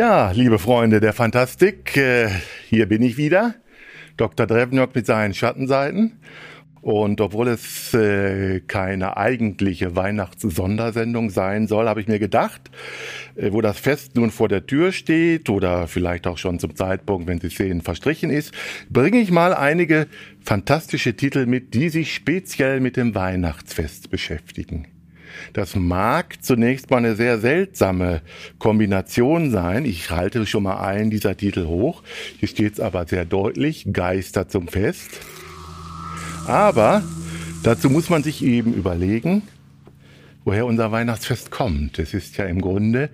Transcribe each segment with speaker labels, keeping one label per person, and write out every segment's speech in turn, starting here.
Speaker 1: Ja, liebe Freunde der Fantastik, äh, hier bin ich wieder. Dr. Drevnjok mit seinen Schattenseiten. Und obwohl es äh, keine eigentliche Weihnachts-Sondersendung sein soll, habe ich mir gedacht, äh, wo das Fest nun vor der Tür steht oder vielleicht auch schon zum Zeitpunkt, wenn Sie sehen, verstrichen ist, bringe ich mal einige fantastische Titel mit, die sich speziell mit dem Weihnachtsfest beschäftigen. Das mag zunächst mal eine sehr seltsame Kombination sein. Ich halte schon mal einen dieser Titel hoch. Hier steht es aber sehr deutlich, Geister zum Fest. Aber dazu muss man sich eben überlegen, woher unser Weihnachtsfest kommt. Es ist ja im Grunde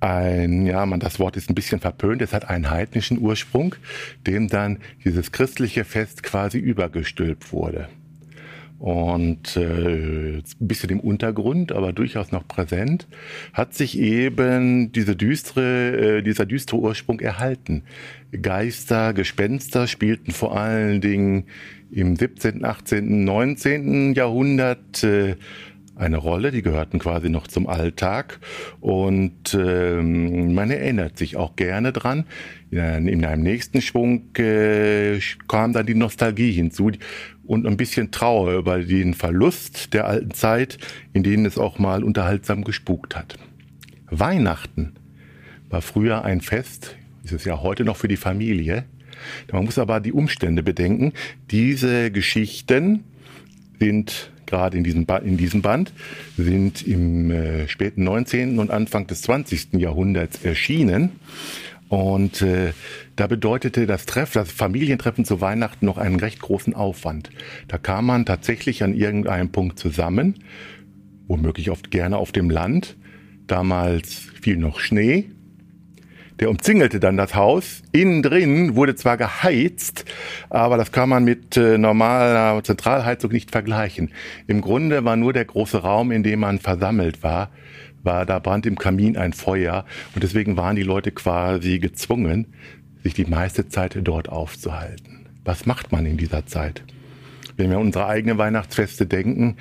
Speaker 1: ein, ja, man, das Wort ist ein bisschen verpönt, es hat einen heidnischen Ursprung, dem dann dieses christliche Fest quasi übergestülpt wurde und äh, ein bisschen im Untergrund, aber durchaus noch präsent, hat sich eben diese düstere, äh, dieser düstere Ursprung erhalten. Geister, Gespenster spielten vor allen Dingen im 17., 18., 19. Jahrhundert äh, eine Rolle, die gehörten quasi noch zum Alltag und ähm, man erinnert sich auch gerne dran. In, in einem nächsten Schwung äh, kam dann die Nostalgie hinzu und ein bisschen Trauer über den Verlust der alten Zeit, in denen es auch mal unterhaltsam gespukt hat. Weihnachten war früher ein Fest, ist es ja heute noch für die Familie. Man muss aber die Umstände bedenken. Diese Geschichten sind gerade in diesem, in diesem Band, sind im äh, späten 19. und Anfang des 20. Jahrhunderts erschienen. Und äh, da bedeutete das Treff, das Familientreffen zu Weihnachten noch einen recht großen Aufwand. Da kam man tatsächlich an irgendeinem Punkt zusammen, womöglich oft gerne auf dem Land. Damals fiel noch Schnee der umzingelte dann das Haus. Innen drin wurde zwar geheizt, aber das kann man mit äh, normaler Zentralheizung nicht vergleichen. Im Grunde war nur der große Raum, in dem man versammelt war, war, da brannte im Kamin ein Feuer und deswegen waren die Leute quasi gezwungen, sich die meiste Zeit dort aufzuhalten. Was macht man in dieser Zeit? Wenn wir an unsere eigenen Weihnachtsfeste denken,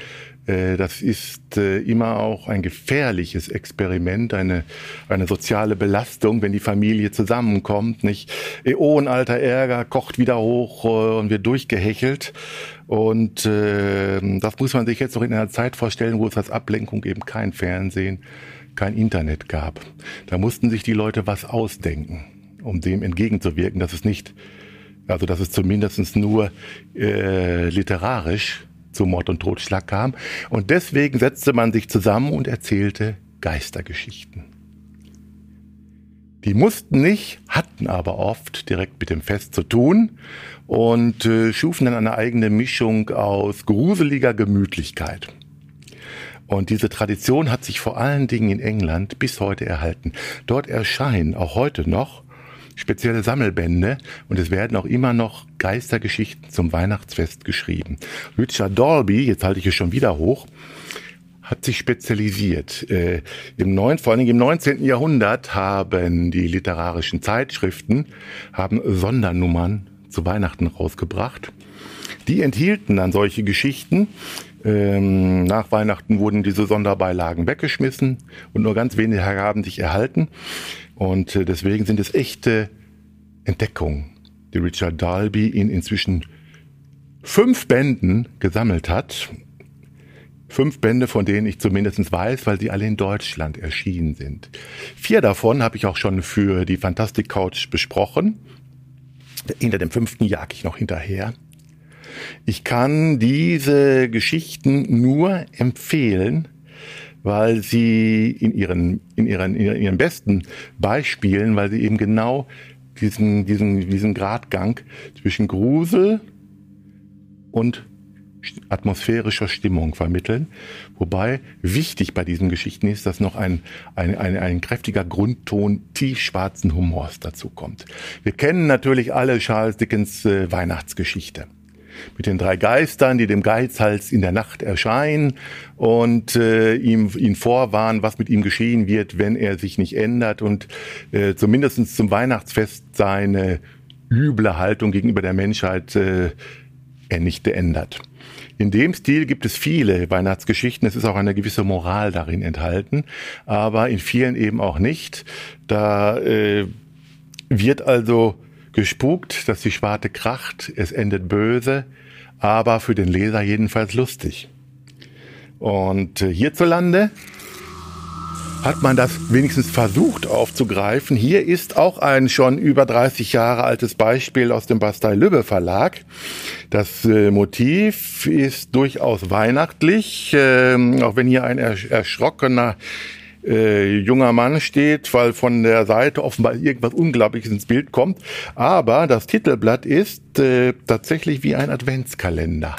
Speaker 1: äh, das ist äh, immer auch ein gefährliches Experiment, eine, eine soziale Belastung, wenn die Familie zusammenkommt, nicht? Äonalter Ärger kocht wieder hoch äh, und wird durchgehechelt. Und das muss man sich jetzt noch in einer Zeit vorstellen, wo es als Ablenkung eben kein Fernsehen, kein Internet gab. Da mussten sich die Leute was ausdenken, um dem entgegenzuwirken, dass es nicht, also dass es zumindest nur äh, literarisch zu Mord und Totschlag kam. Und deswegen setzte man sich zusammen und erzählte Geistergeschichten. Die mussten nicht, hatten aber oft direkt mit dem Fest zu tun und äh, schufen dann eine eigene Mischung aus gruseliger Gemütlichkeit. Und diese Tradition hat sich vor allen Dingen in England bis heute erhalten. Dort erscheinen auch heute noch spezielle Sammelbände und es werden auch immer noch Geistergeschichten zum Weihnachtsfest geschrieben. Richard Dolby, jetzt halte ich es schon wieder hoch, hat sich spezialisiert. Äh, im neun, vor allen Dingen im 19. Jahrhundert haben die literarischen Zeitschriften haben Sondernummern zu Weihnachten rausgebracht. Die enthielten dann solche Geschichten. Ähm, nach Weihnachten wurden diese Sonderbeilagen weggeschmissen und nur ganz wenige haben sich erhalten. Und äh, deswegen sind es echte Entdeckungen, die Richard Dalby in inzwischen fünf Bänden gesammelt hat. Fünf Bände, von denen ich zumindest weiß, weil sie alle in Deutschland erschienen sind. Vier davon habe ich auch schon für die Fantastic Couch besprochen. Hinter dem fünften jag ich noch hinterher. Ich kann diese Geschichten nur empfehlen, weil sie in ihren, in ihren, in ihren besten Beispielen, weil sie eben genau diesen, diesen, diesen Gradgang zwischen Grusel und atmosphärischer Stimmung vermitteln. Wobei wichtig bei diesen Geschichten ist, dass noch ein, ein, ein, ein kräftiger Grundton tiefschwarzen Humors dazu kommt. Wir kennen natürlich alle Charles Dickens äh, Weihnachtsgeschichte mit den drei Geistern, die dem Geizhals in der Nacht erscheinen und äh, ihm ihn vorwarnen, was mit ihm geschehen wird, wenn er sich nicht ändert und äh, zumindest zum Weihnachtsfest seine üble Haltung gegenüber der Menschheit äh, Ernichte ändert. In dem Stil gibt es viele Weihnachtsgeschichten. Es ist auch eine gewisse Moral darin enthalten, aber in vielen eben auch nicht. Da äh, wird also gespukt, dass die Schwarte kracht, es endet böse, aber für den Leser jedenfalls lustig. Und äh, hierzulande hat man das wenigstens versucht aufzugreifen. Hier ist auch ein schon über 30 Jahre altes Beispiel aus dem Bastei-Lübbe Verlag. Das äh, Motiv ist durchaus weihnachtlich, äh, auch wenn hier ein erschrockener äh, junger Mann steht, weil von der Seite offenbar irgendwas Unglaubliches ins Bild kommt. Aber das Titelblatt ist äh, tatsächlich wie ein Adventskalender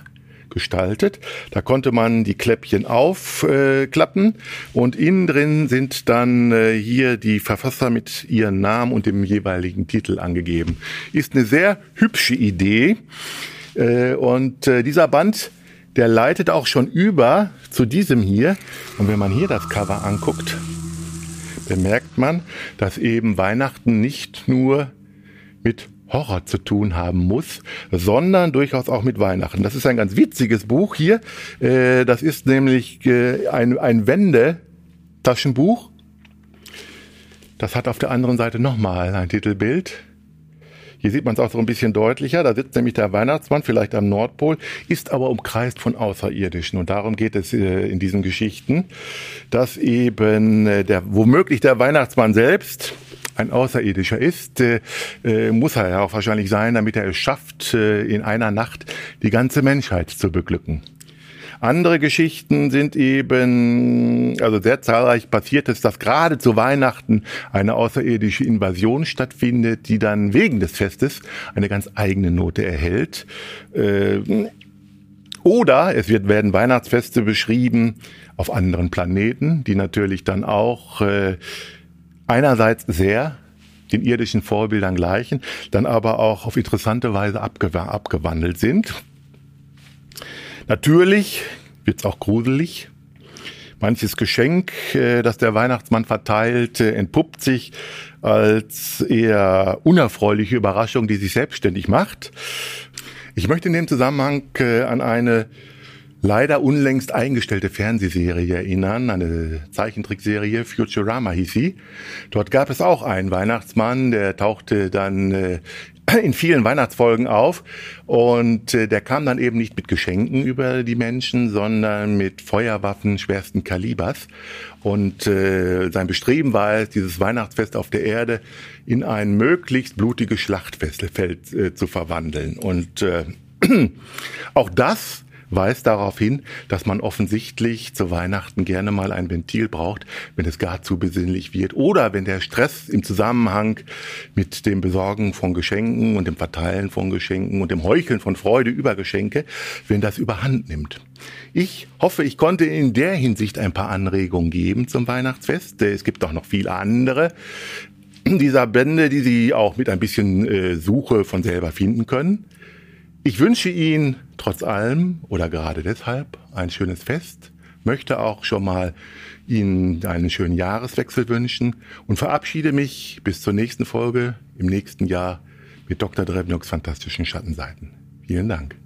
Speaker 1: gestaltet. Da konnte man die Kläppchen aufklappen äh, und innen drin sind dann äh, hier die Verfasser mit ihren Namen und dem jeweiligen Titel angegeben. Ist eine sehr hübsche Idee äh, und äh, dieser Band der leitet auch schon über zu diesem hier. Und wenn man hier das Cover anguckt, bemerkt man, dass eben Weihnachten nicht nur mit Horror zu tun haben muss, sondern durchaus auch mit Weihnachten. Das ist ein ganz witziges Buch hier. Äh, das ist nämlich äh, ein, ein Wendetaschenbuch. Das hat auf der anderen Seite nochmal ein Titelbild. Hier sieht man es auch so ein bisschen deutlicher. Da sitzt nämlich der Weihnachtsmann, vielleicht am Nordpol, ist aber umkreist von Außerirdischen. Und darum geht es äh, in diesen Geschichten, dass eben der, womöglich der Weihnachtsmann selbst ein Außerirdischer ist, äh, äh, muss er ja auch wahrscheinlich sein, damit er es schafft, äh, in einer Nacht die ganze Menschheit zu beglücken. Andere Geschichten sind eben, also sehr zahlreich passiert es, dass gerade zu Weihnachten eine außerirdische Invasion stattfindet, die dann wegen des Festes eine ganz eigene Note erhält. Äh, oder es wird, werden Weihnachtsfeste beschrieben auf anderen Planeten, die natürlich dann auch äh, einerseits sehr den irdischen Vorbildern gleichen, dann aber auch auf interessante Weise abgewandelt sind. Natürlich wird's auch gruselig. Manches Geschenk, äh, das der Weihnachtsmann verteilt, äh, entpuppt sich als eher unerfreuliche Überraschung, die sich selbstständig macht. Ich möchte in dem Zusammenhang äh, an eine leider unlängst eingestellte Fernsehserie erinnern, eine Zeichentrickserie, Futurama hieß sie. Dort gab es auch einen Weihnachtsmann, der tauchte dann in vielen Weihnachtsfolgen auf. Und äh, der kam dann eben nicht mit Geschenken über die Menschen, sondern mit Feuerwaffen schwersten Kalibers. Und äh, sein Bestreben war es, dieses Weihnachtsfest auf der Erde in ein möglichst blutiges Schlachtfeld äh, zu verwandeln. Und äh, auch das weist darauf hin, dass man offensichtlich zu Weihnachten gerne mal ein Ventil braucht, wenn es gar zu besinnlich wird oder wenn der Stress im Zusammenhang mit dem Besorgen von Geschenken und dem Verteilen von Geschenken und dem Heucheln von Freude über Geschenke, wenn das überhand nimmt. Ich hoffe, ich konnte in der Hinsicht ein paar Anregungen geben zum Weihnachtsfest. Es gibt auch noch viele andere dieser Bände, die Sie auch mit ein bisschen äh, Suche von selber finden können. Ich wünsche Ihnen trotz allem oder gerade deshalb ein schönes Fest, möchte auch schon mal Ihnen einen schönen Jahreswechsel wünschen und verabschiede mich bis zur nächsten Folge im nächsten Jahr mit Dr. Drebnoks fantastischen Schattenseiten. Vielen Dank.